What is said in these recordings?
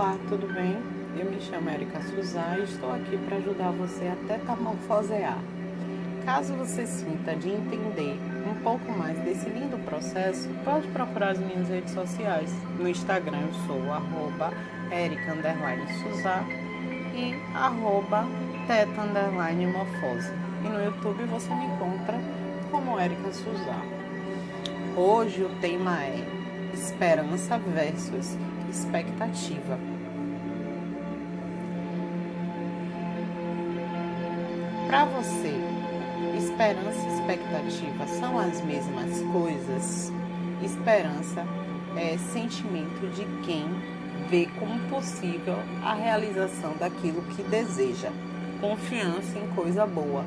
Olá, tudo bem? Eu me chamo Erika Suzá e estou aqui para ajudar você a metamorfosear. Caso você sinta de entender um pouco mais desse lindo processo, pode procurar as minhas redes sociais. No Instagram eu sou arroba Erika Suzá e arroba teta morfose. E no YouTube você me encontra como Erika Suzá. Hoje o tema é esperança versus expectativa. Para você, esperança e expectativa são as mesmas coisas? Esperança é sentimento de quem vê como possível a realização daquilo que deseja. Confiança em coisa boa,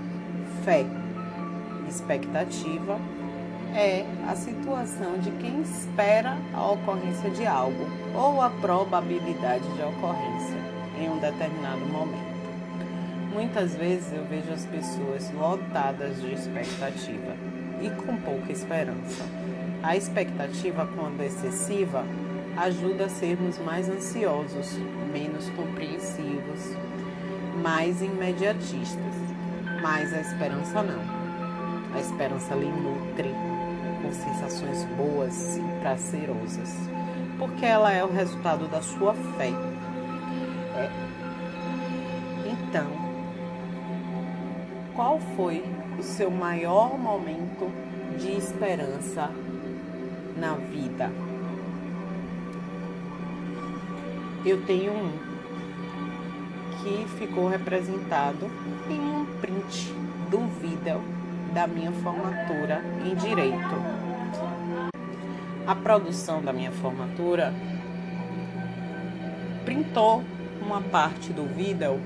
fé. Expectativa é a situação de quem espera a ocorrência de algo ou a probabilidade de ocorrência em um determinado momento. Muitas vezes eu vejo as pessoas lotadas de expectativa e com pouca esperança. A expectativa, quando excessiva, ajuda a sermos mais ansiosos, menos compreensivos, mais imediatistas. Mas a esperança não. A esperança lhe nutre com sensações boas e prazerosas, porque ela é o resultado da sua fé. É. Então, qual foi o seu maior momento de esperança na vida? Eu tenho um que ficou representado em um print do vídeo da minha formatura em Direito. A produção da minha formatura printou uma parte do vídeo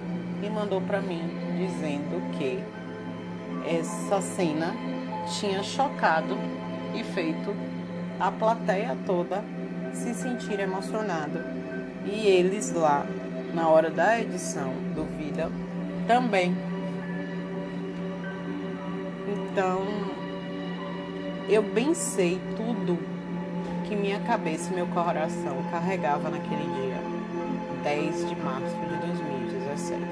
e mandou para mim dizendo que essa cena tinha chocado e feito a plateia toda se sentir emocionado. E eles lá, na hora da edição do vídeo, também então, eu bem sei tudo que minha cabeça e meu coração carregava naquele dia, 10 de março de 2017.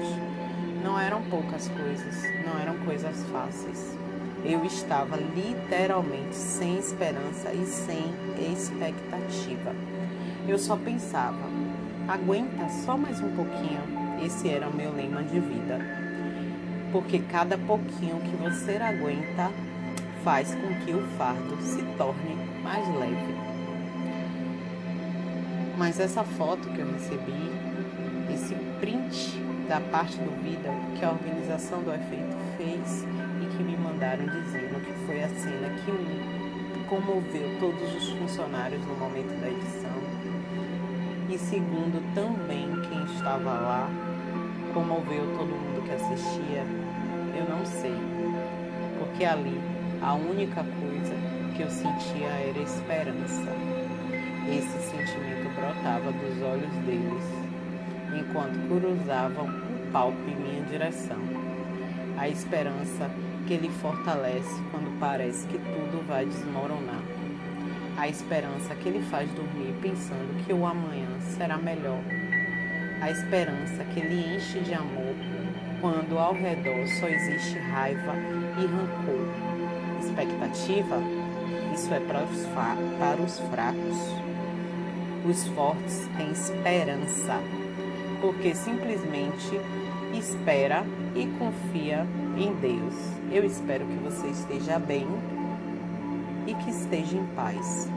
Não eram poucas coisas, não eram coisas fáceis. Eu estava literalmente sem esperança e sem expectativa. Eu só pensava, aguenta só mais um pouquinho. Esse era o meu lema de vida porque cada pouquinho que você aguenta faz com que o fardo se torne mais leve. Mas essa foto que eu recebi, da parte do vídeo que a organização do efeito fez e que me mandaram dizendo que foi a cena que comoveu todos os funcionários no momento da edição. E segundo também quem estava lá, comoveu todo mundo que assistia, eu não sei. Porque ali a única coisa que eu sentia era esperança. Esse sentimento brotava dos olhos deles enquanto cruzavam o palco em minha direção. A esperança que ele fortalece quando parece que tudo vai desmoronar. A esperança que ele faz dormir pensando que o amanhã será melhor a esperança que lhe enche de amor quando ao redor só existe raiva e rancor. Expectativa? Isso é para os, para os fracos. Os fortes têm esperança, porque simplesmente espera e confia em Deus. Eu espero que você esteja bem e que esteja em paz.